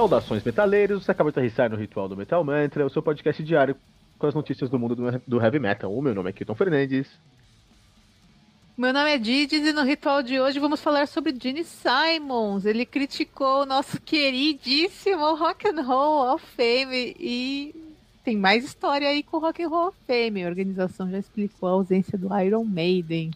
Saudações metaleiros, você acaba de aterrissar no Ritual do Metal Mantra, o seu podcast diário com as notícias do mundo do, heavy metal. O meu nome é Kilton Fernandes. Meu nome é Didis e no ritual de hoje vamos falar sobre Gene Simons. Ele criticou o nosso queridíssimo Rock and Roll of Fame e tem mais história aí com o Rock and Roll of Fame. A organização já explicou a ausência do Iron Maiden.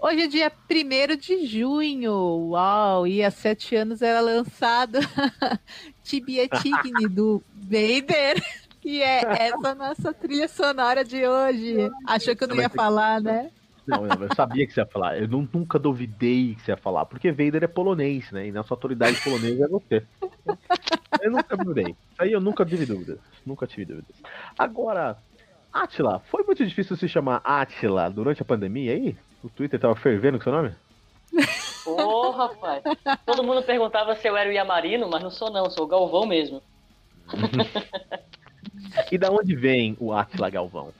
Hoje é dia 1 de junho. Uau! E há sete anos era lançado Tibia Tigni do Vader. E é essa nossa trilha sonora de hoje. Achou que eu não ia falar, né? Não, não, eu sabia que você ia falar. Eu não, nunca duvidei que você ia falar, porque Vader é polonês, né? E nossa autoridade polonesa é você. Eu nunca duvidei. Isso aí eu nunca tive dúvidas. Nunca tive dúvidas. Agora, Atila, foi muito difícil se chamar Atila durante a pandemia aí? O Twitter tava fervendo com seu nome? Ô, rapaz. Todo mundo perguntava se eu era o Yamarino, mas não sou não, sou o Galvão mesmo. e da onde vem o Atila Galvão?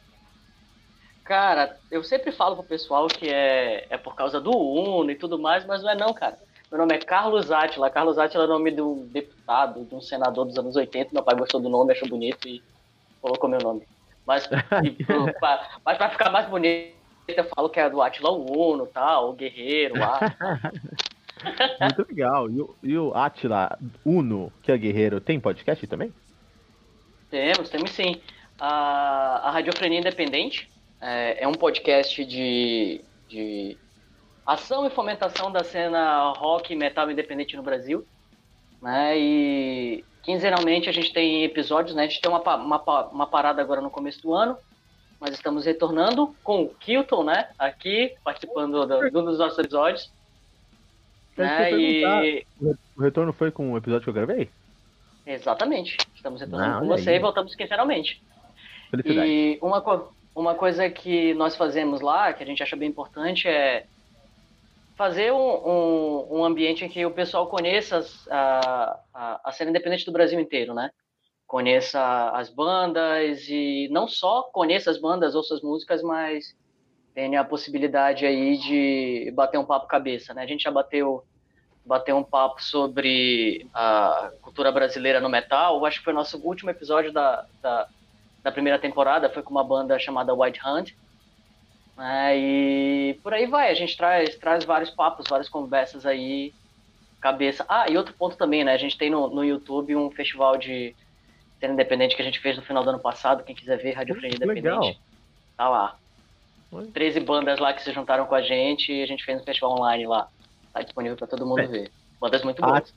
Cara, eu sempre falo pro pessoal que é, é por causa do Uno e tudo mais, mas não é não, cara. Meu nome é Carlos Atila. Carlos Atila é o nome de um deputado, de um senador dos anos 80. Meu pai gostou do nome, achou bonito e colocou meu nome. Mas, e, pra, mas pra ficar mais bonito, eu falo que é do Atila Uno, tal, o Guerreiro, lá. Muito legal. E o, e o Atila Uno, que é guerreiro, tem podcast também? Temos, temos sim. A, a Radiofrenia Independente, é, é um podcast de, de ação e fomentação da cena rock e metal independente no Brasil. Né? E quinzenalmente a gente tem episódios, né? A gente tem uma, uma, uma parada agora no começo do ano, mas estamos retornando com o Kilton, né? Aqui, participando do, do, dos nossos episódios. Né? E... O retorno foi com o episódio que eu gravei? Exatamente. Estamos retornando ah, com você aí. e voltamos quinzenalmente. Felicidade. E uma, uma coisa que nós fazemos lá, que a gente acha bem importante, é fazer um, um, um ambiente em que o pessoal conheça a, a, a cena independente do Brasil inteiro, né? Conheça as bandas e não só conheça as bandas, ouça as músicas, mas tenha a possibilidade aí de bater um papo cabeça, né? A gente já bateu bateu um papo sobre a cultura brasileira no metal. acho que foi o nosso último episódio da, da, da primeira temporada, foi com uma banda chamada White Hunt. É, e por aí vai, a gente traz, traz vários papos, várias conversas aí, cabeça. Ah, e outro ponto também, né? A gente tem no, no YouTube um festival de cena independente que a gente fez no final do ano passado. Quem quiser ver, Rádio Frente Independente. Legal. Tá lá. Oi. 13 bandas lá que se juntaram com a gente e a gente fez um festival online lá. Tá disponível para todo mundo é. ver. Bandas muito boas.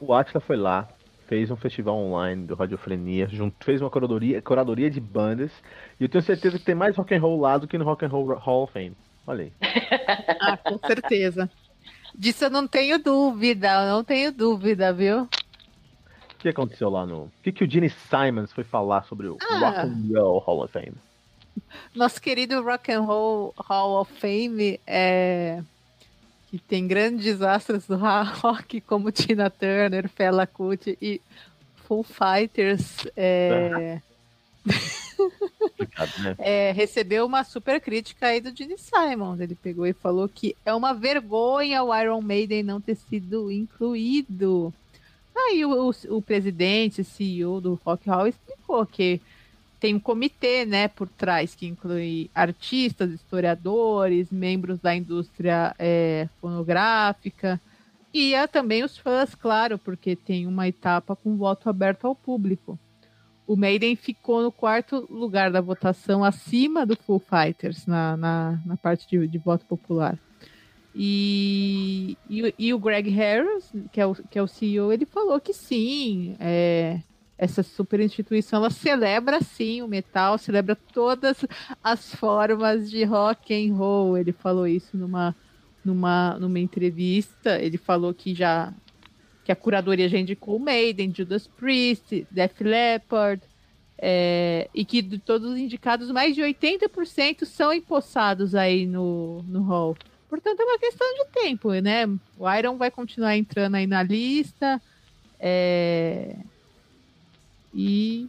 O Atila foi lá, fez um festival online do Radiofrenia, junto, fez uma curadoria, curadoria de bandas, e eu tenho certeza que tem mais rock and roll lá do que no Rock and Roll Hall of Fame. Olha aí. ah, com certeza. Disso eu não tenho dúvida, não tenho dúvida, viu? O que aconteceu lá no. O que, que o Gene Simons foi falar sobre o ah. Rock and Roll Hall of Fame? Nosso querido Rock and Roll Hall of Fame é que tem grandes astros do rock como Tina Turner, Fela Kuti e Full Fighters. É... Né? é, recebeu uma super crítica aí do Gene Simons. Ele pegou e falou que é uma vergonha o Iron Maiden não ter sido incluído. Aí o, o, o presidente, CEO do Rock Hall explicou que tem um comitê, né, por trás que inclui artistas, historiadores, membros da indústria é, fonográfica e há também os fãs, claro, porque tem uma etapa com voto aberto ao público. O Maiden ficou no quarto lugar da votação, acima do Full Fighters na, na, na parte de, de voto popular. E, e, e, o Greg Harris, que é o, que é o CEO, ele falou que sim, é, essa super instituição ela celebra sim o metal, celebra todas as formas de rock and roll. Ele falou isso numa numa numa entrevista, ele falou que já que a curadoria já indicou Maiden, Judas Priest, Def Leppard, é, e que de todos os indicados, mais de 80% são empossados aí no, no hall. Portanto, é uma questão de tempo, né? O Iron vai continuar entrando aí na lista. É, e.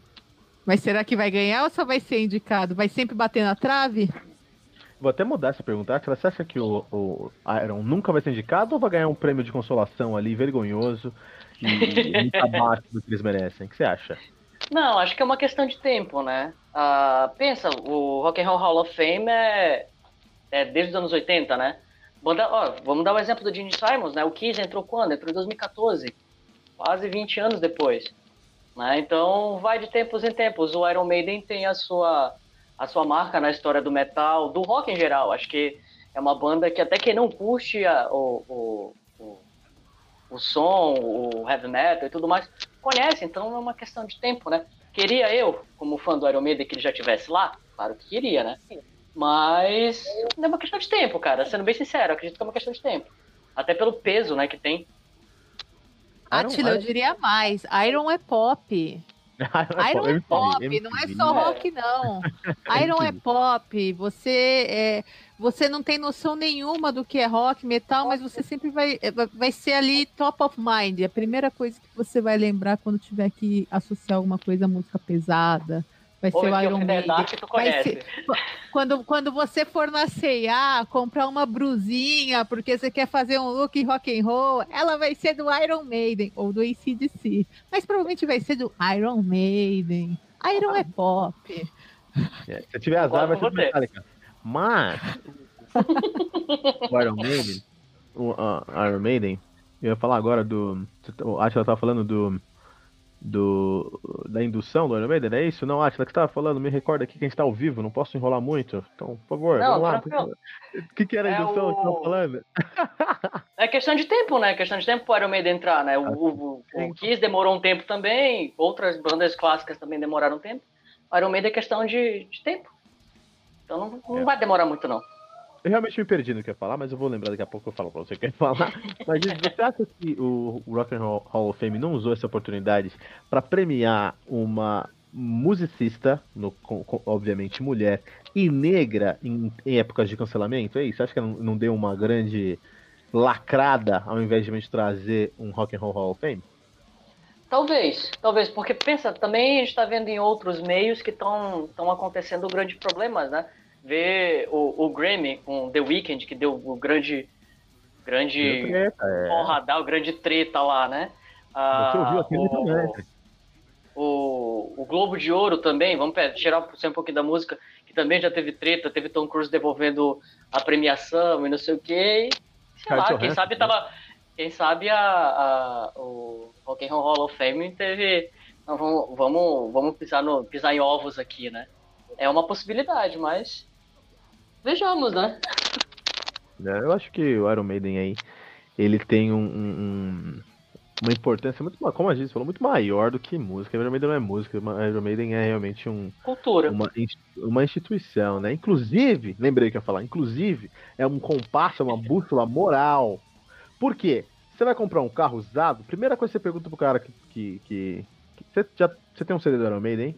Mas será que vai ganhar ou só vai ser indicado? Vai sempre bater na trave? Vou até mudar essa pergunta. Você acha que o, o Iron nunca vai ser indicado ou vai ganhar um prêmio de consolação ali, vergonhoso? é muito abaixo do que eles merecem. O que você acha? Não, acho que é uma questão de tempo, né? Uh, pensa, o Rock and Roll Hall of Fame é, é desde os anos 80, né? Ó, vamos dar o exemplo do Gene Simons, né? O Kiss entrou quando? Entrou em 2014, quase 20 anos depois. Né? Então vai de tempos em tempos. O Iron Maiden tem a sua, a sua marca na história do metal, do rock em geral. Acho que é uma banda que até quem não curte a, o, o, o, o som, o heavy metal e tudo mais, conhece. Então é uma questão de tempo, né? Queria eu, como fã do Iron Maiden, que ele já estivesse lá? Claro que queria, né? Mas é uma questão de tempo, cara. Sendo bem sincero, acredito que é uma questão de tempo. Até pelo peso, né, que tem Atila, eu diria mais. Iron é pop. Iron é pop, não é só rock, não. Iron é pop. Você é, você não tem noção nenhuma do que é rock, metal, mas você sempre vai, é, vai ser ali top of mind. A primeira coisa que você vai lembrar quando tiver que associar alguma coisa à música pesada, Vai ser o Iron Maiden. Ser, quando, quando você for na C&A, comprar uma brusinha porque você quer fazer um look rock and roll, ela vai ser do Iron Maiden ou do ACDC. Mas provavelmente vai ser do Iron Maiden. Iron ah. é pop. É, se tiver azar, vai ser do Metallica. Mas o Iron Maiden, o uh, Iron Maiden, eu ia falar agora do. Acho que ela tava falando do do da indução do Iron Maiden, é isso? Não, Atila, que você estava falando, me recorda aqui que a gente está ao vivo, não posso enrolar muito. Então, por favor, não, vamos lá. O que, que era a é indução é o... que você falando? É questão de tempo, né? É questão de tempo para o Iron Maiden entrar, né? O, o, o Kiss demorou um tempo também, outras bandas clássicas também demoraram um tempo. O Iron Maiden é questão de, de tempo. Então não, não é. vai demorar muito, não. Eu realmente me perdi no que ia falar, mas eu vou lembrar daqui a pouco eu falo pra você o que ia falar. Mas você acha que o Rock and Roll Hall of Fame não usou essa oportunidade para premiar uma musicista, no, com, obviamente mulher, e negra em, em, épocas de cancelamento? É isso? Você acha que não, não deu uma grande lacrada ao invés de a gente trazer um Rock and Roll Hall of Fame? Talvez, talvez, porque pensa, também a gente está vendo em outros meios que estão acontecendo grandes problemas, né? Ver o, o Grammy com The Weeknd, que deu o grande. Grande. Treta, é. Honradar, o grande treta lá, né? Ah, Você ouviu aquele o, também. O, o Globo de Ouro também, vamos tirar um pouquinho da música, que também já teve treta, teve Tom Cruise devolvendo a premiação e não sei o quê. sei lá, quem sabe tava. Quem sabe a, a, o Rock and Roll Hall of Fame teve. Não, vamos, vamos, vamos pisar, no, pisar em ovos aqui, né? É uma possibilidade, mas Vejamos, né? É, eu acho que o Iron Maiden aí, ele tem um, um, uma importância muito, como a gente falou, muito maior do que música. Iron Maiden não é música, Iron Maiden é realmente um... Cultura. Uma, uma instituição, né? Inclusive, lembrei que eu ia falar, inclusive, é um compasso, é uma bússola moral. Por quê? Você vai comprar um carro usado, primeira coisa que você pergunta pro cara que... que, que, que você, já, você tem um CD do Iron Maiden,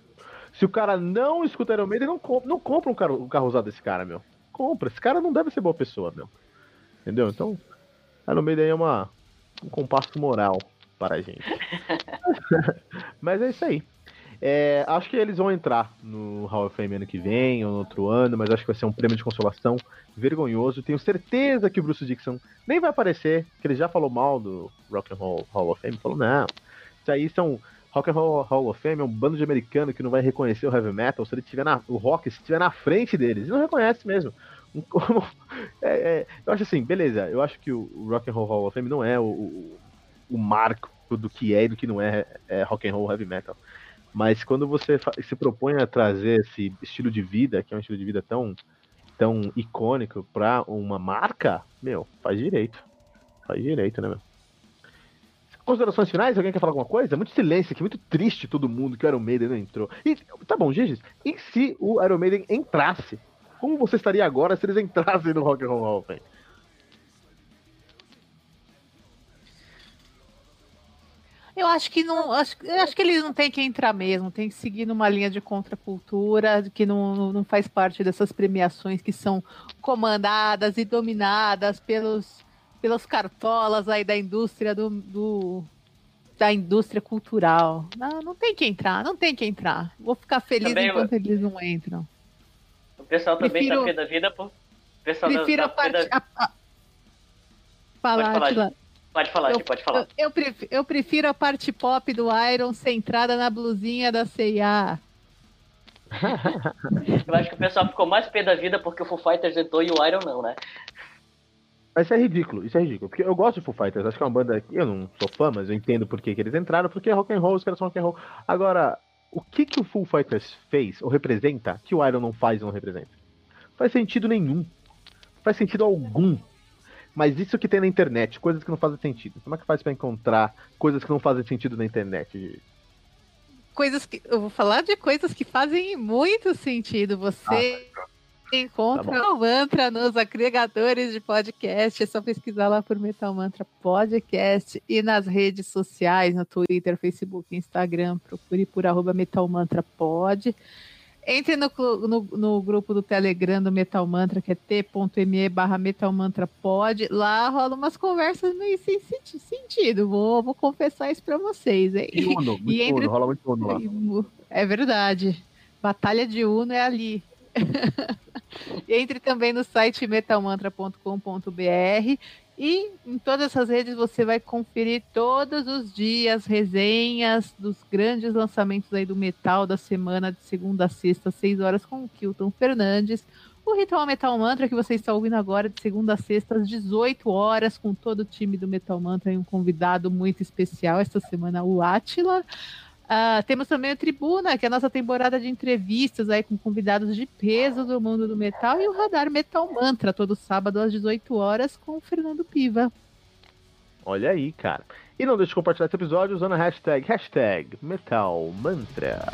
Se o cara não escuta Iron Maiden, não, compra, não compra um carro, um carro usado desse cara, meu compra. Esse cara não deve ser boa pessoa, meu. Entendeu? Então, Iron Maiden é uma, um compasso moral para a gente. Mas é isso aí. É, acho que eles vão entrar no Hall of Fame ano que vem ou no outro ano, mas acho que vai ser um prêmio de consolação vergonhoso. Tenho certeza que o Bruce Dixon nem vai aparecer, que ele já falou mal do Rock and Roll Hall of Fame. Falou, não, isso aí são Rock and Roll Hall of Fame é um bando de americano que não vai reconhecer o heavy metal se ele tiver na, o rock se estiver na frente deles. Ele não reconhece mesmo. é, é, eu acho assim, beleza. Eu acho que o Rock and Roll Hall of Fame não é o, o, o marco do que é e do que não é, é rock and roll heavy metal. Mas quando você se propõe a trazer esse estilo de vida, que é um estilo de vida tão, tão icônico, para uma marca, meu, faz direito. Faz direito, né, meu? Considerações finais? Alguém quer falar alguma coisa? Muito silêncio aqui, muito triste todo mundo que o Iron Maiden não entrou. E, tá bom, Gigis, e se o Iron Maiden entrasse? Como você estaria agora se eles entrassem no Rock and Roll Hall? Eu acho que não. Acho, eu acho que eles não têm que entrar mesmo, tem que seguir numa linha de contracultura, que não, não faz parte dessas premiações que são comandadas e dominadas pelos pelos cartolas aí da indústria do, do, da indústria cultural. Não, não tem que entrar, não tem que entrar. Vou ficar feliz também enquanto eu... eles não entram. O pessoal também prefiro, tá da vida, pô. O pessoal prefiro tá a parte. Da... A, a... Falar, Pode falar, Pode falar, eu, pode falar. Eu, eu, prefiro, eu, prefiro, a parte pop do Iron centrada na blusinha da C&A. eu acho que o pessoal ficou mais pé da vida porque o Foo Fighters entrou e o Iron não, né? Mas isso é ridículo, isso é ridículo. Porque eu gosto de Foo Fighters, acho que é uma banda que eu não sou fã, mas eu entendo por que, que eles entraram, porque é rock and roll, os caras são rock and roll. Agora, o que que o Foo Fighters fez ou representa que o Iron não faz ou não representa? Faz sentido nenhum. Faz sentido algum. Mas isso que tem na internet, coisas que não fazem sentido. Como é que faz para encontrar coisas que não fazem sentido na internet? Coisas que. Eu vou falar de coisas que fazem muito sentido. Você ah, encontra tá o Mantra nos agregadores de podcast. É só pesquisar lá por Metal Mantra Podcast e nas redes sociais, no Twitter, Facebook, Instagram. Procure por arroba Metal Mantra Pod. Entre no, no, no, grupo do Telegram do Metal Mantra, que é t.me barra Metal Mantra Pod. Lá rola umas conversas meio sem sentido. Vou, vou confessar isso pra vocês, hein? E Uno, muito e entre... Uno, rola muito Uno lá. É verdade. Batalha de Uno é ali. entre também no site metalmantra.com.br e em todas essas redes você vai conferir todos os dias resenhas dos grandes lançamentos aí do metal da semana de segunda a sexta, às 6 horas com o Kilton Fernandes. O Ritual Metal Mantra que você está ouvindo agora de segunda a sexta às 18 horas com todo o time do Metal Mantra e um convidado muito especial esta semana, o Atila. Uh, temos também a Tribuna, que é a nossa temporada de entrevistas aí com convidados de peso do mundo do metal, e o Radar Metal Mantra, todo sábado às 18 horas, com o Fernando Piva. Olha aí, cara. E não deixe de compartilhar esse episódio usando a hashtag, hashtag Metal Mantra.